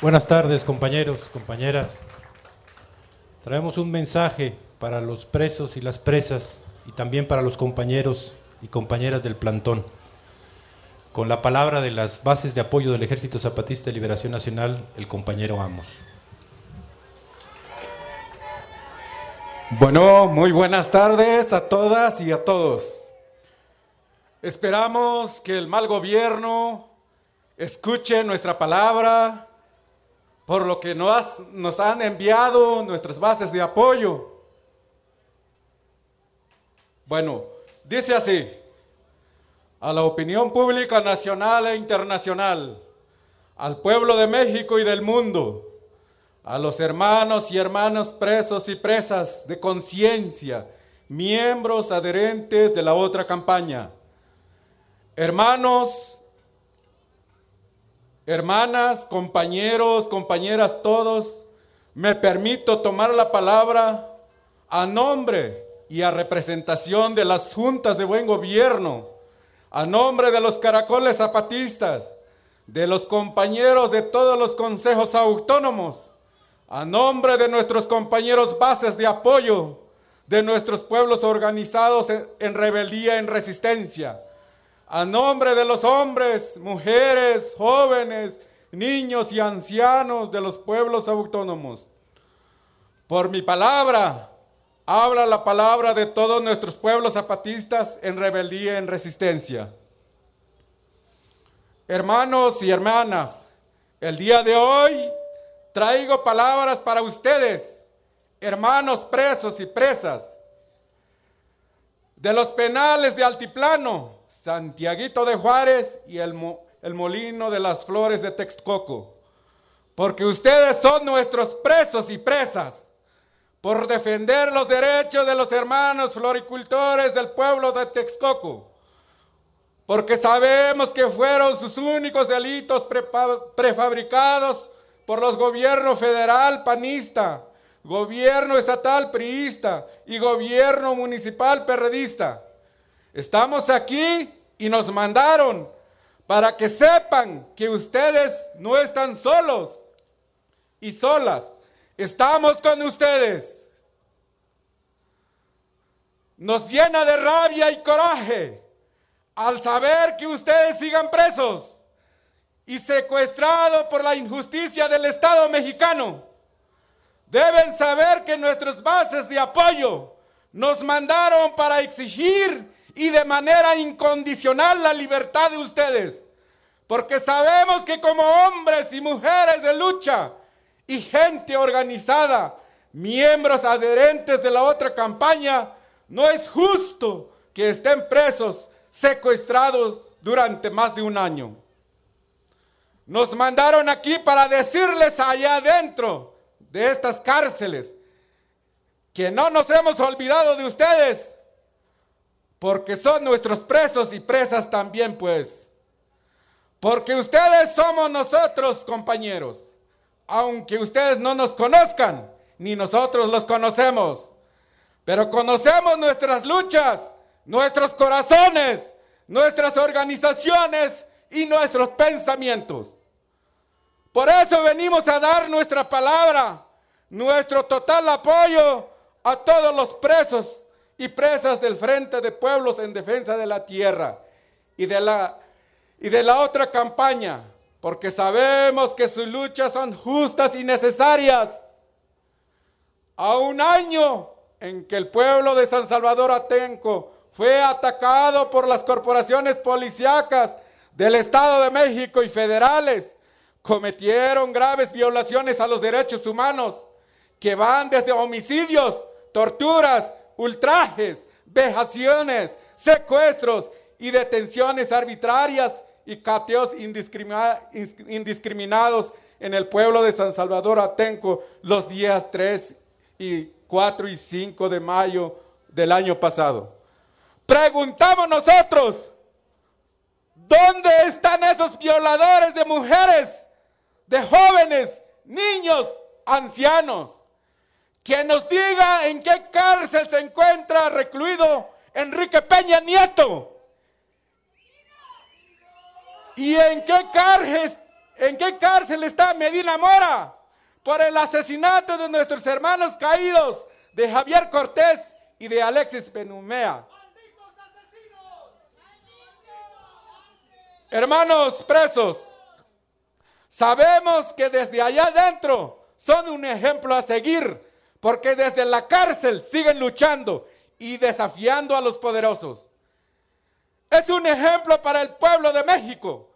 Buenas tardes, compañeros, compañeras. Traemos un mensaje para los presos y las presas y también para los compañeros y compañeras del plantón. Con la palabra de las bases de apoyo del Ejército Zapatista de Liberación Nacional, el compañero Amos. Bueno, muy buenas tardes a todas y a todos. Esperamos que el mal gobierno escuche nuestra palabra, por lo que nos, nos han enviado nuestras bases de apoyo. Bueno, dice así, a la opinión pública nacional e internacional, al pueblo de México y del mundo, a los hermanos y hermanas presos y presas de conciencia, miembros adherentes de la otra campaña, hermanos, hermanas, compañeros, compañeras, todos, me permito tomar la palabra a nombre y a representación de las juntas de buen gobierno, a nombre de los caracoles zapatistas, de los compañeros de todos los consejos autónomos, a nombre de nuestros compañeros bases de apoyo, de nuestros pueblos organizados en, rebeldía, en resistencia, a nombre de los hombres, mujeres, jóvenes, niños y ancianos de los pueblos autónomos. Por mi palabra, habla la palabra de todos nuestros pueblos zapatistas en rebeldía, en resistencia. Hermanos y hermanas, el día de hoy traigo palabras para ustedes, hermanos presos y presas, de los penales de Altiplano, Santiaguito de Juárez y el, el Molino de las Flores de Texcoco, porque ustedes son nuestros presos y presas por defender los derechos de los hermanos floricultores del pueblo de Texcoco, porque sabemos que fueron sus únicos delitos prefabricados por los gobiernos federal panista, gobierno estatal priista y gobierno municipal perredista. Estamos aquí y nos mandaron para que sepan que ustedes no están solos y solas. Estamos con ustedes. Nos llena de rabia y coraje al saber que ustedes sigan presos y secuestrado por la injusticia del Estado mexicano. Deben saber que nuestras bases de apoyo nos mandaron para exigir y de manera incondicional la libertad de ustedes. Porque sabemos que como hombres y mujeres de lucha y gente organizada, miembros adherentes de la otra campaña, no es justo que estén presos, secuestrados durante más de un año. Nos mandaron aquí para decirles allá adentro de estas cárceles que no nos hemos olvidado de ustedes, porque son nuestros presos y presas también, pues. Porque ustedes somos nosotros, compañeros, aunque ustedes no nos conozcan, ni nosotros los conocemos, pero conocemos nuestras luchas, nuestros corazones, nuestras organizaciones y nuestros pensamientos. Por eso venimos a dar nuestra palabra, nuestro total apoyo a todos los presos y presas del Frente de Pueblos en Defensa de la Tierra y de la, y de la otra campaña, porque sabemos que sus luchas son justas y necesarias. A un año en que el pueblo de San Salvador Atenco fue atacado por las corporaciones policíacas del Estado de México y federales cometieron graves violaciones a los derechos humanos que van desde homicidios, torturas, ultrajes, vejaciones, secuestros y detenciones arbitrarias y cateos indiscriminados en el pueblo de San Salvador Atenco los días 3 y 4 y 5 de mayo del año pasado. Preguntamos nosotros, ¿Dónde están esos violadores de mujeres, de jóvenes, niños, ancianos? Que nos diga en qué cárcel se encuentra recluido Enrique Peña Nieto. ¿Y en qué cárcel, ¿En qué cárcel está Medina Mora? Por el asesinato de nuestros hermanos caídos, de Javier Cortés y de Alexis Benumea. Hermanos presos, sabemos que desde allá adentro son un ejemplo a seguir, porque desde la cárcel siguen luchando y desafiando a los poderosos. Es un ejemplo para el pueblo de México.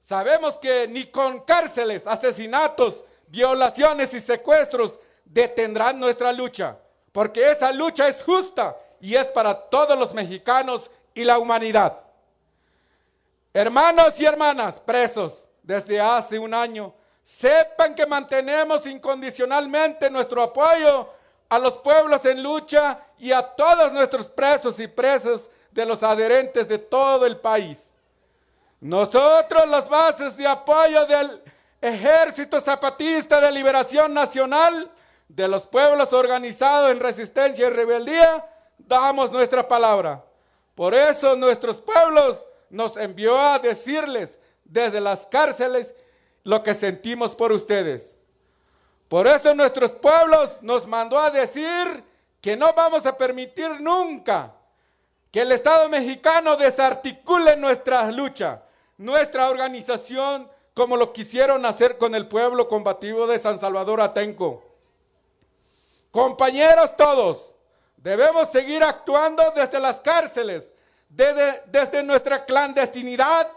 Sabemos que ni con cárceles, asesinatos, violaciones y secuestros detendrán nuestra lucha, porque esa lucha es justa y es para todos los mexicanos y la humanidad. Hermanos y hermanas presos desde hace un año, sepan que mantenemos incondicionalmente nuestro apoyo a los pueblos en lucha y a todos nuestros presos y presas de los adherentes de todo el país. Nosotros las bases de apoyo del Ejército Zapatista de Liberación Nacional, de los pueblos organizados en resistencia y rebeldía, damos nuestra palabra. Por eso nuestros pueblos nos envió a decirles desde las cárceles lo que sentimos por ustedes. Por eso nuestros pueblos nos mandó a decir que no vamos a permitir nunca que el Estado mexicano desarticule nuestra lucha, nuestra organización, como lo quisieron hacer con el pueblo combativo de San Salvador Atenco. Compañeros todos, debemos seguir actuando desde las cárceles, desde, nuestra clandestinidad,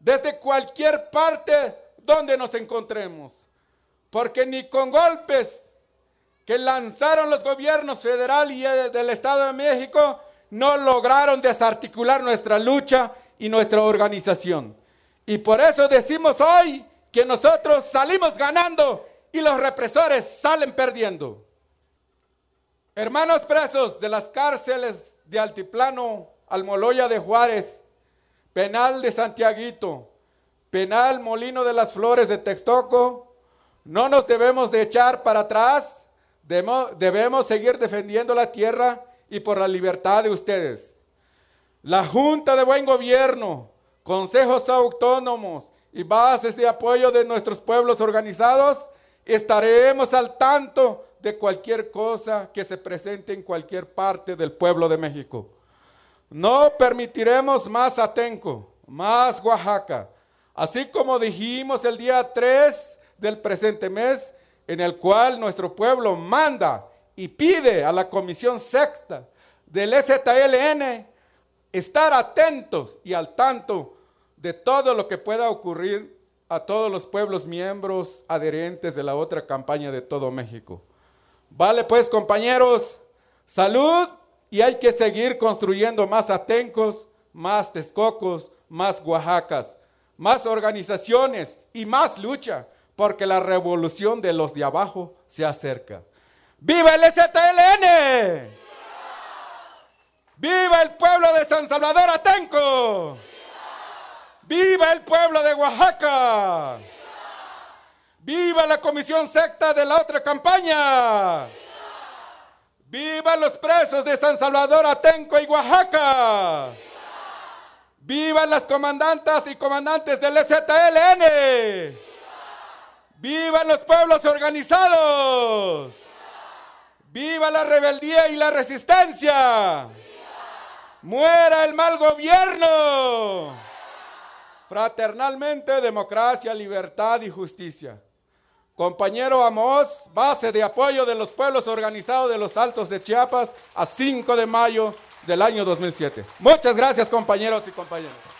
desde cualquier parte donde nos encontremos. Porque ni con golpes que lanzaron los gobiernos federal y del Estado de México no lograron desarticular nuestra lucha y nuestra organización. Y por eso decimos hoy que nosotros salimos ganando y los represores salen perdiendo. Hermanos presos de las cárceles de Altiplano, Almoloya de Juárez, Penal de Santiaguito, Penal Molino de las Flores de Textoco, no nos debemos de echar para atrás, debemos, seguir defendiendo la tierra y por la libertad de ustedes. La Junta de Buen Gobierno, consejos autónomos y bases de apoyo de nuestros pueblos organizados, estaremos al tanto de cualquier cosa que se presente en cualquier parte del pueblo de México. No permitiremos más Atenco, más Oaxaca, así como dijimos el día 3 del presente mes, en el cual nuestro pueblo manda y pide a la Comisión Sexta del STLN estar atentos y al tanto de todo lo que pueda ocurrir a todos los pueblos miembros adherentes de la otra campaña de todo México. Vale pues compañeros, salud y hay que seguir construyendo más Atencos, más Texcocos, más Oaxacas, más organizaciones y más lucha, porque la revolución de los de abajo se acerca. ¡Viva el STLN! ¡Viva el pueblo de San Salvador Atenco! ¡Viva el pueblo de Oaxaca! ¡Viva la comisión secta de la otra campaña! ¡Viva los presos de San Salvador, Atenco y Oaxaca! ¡Viva las comandantas y comandantes del STLN! ¡Viva los pueblos organizados! ¡Viva la rebeldía y la resistencia! ¡Muera el mal gobierno! Fraternalmente, democracia, libertad y justicia. Compañero Amos, base de apoyo de los pueblos organizados de los Altos de Chiapas a 5 de mayo del año 2007. Muchas gracias compañeros y compañeras.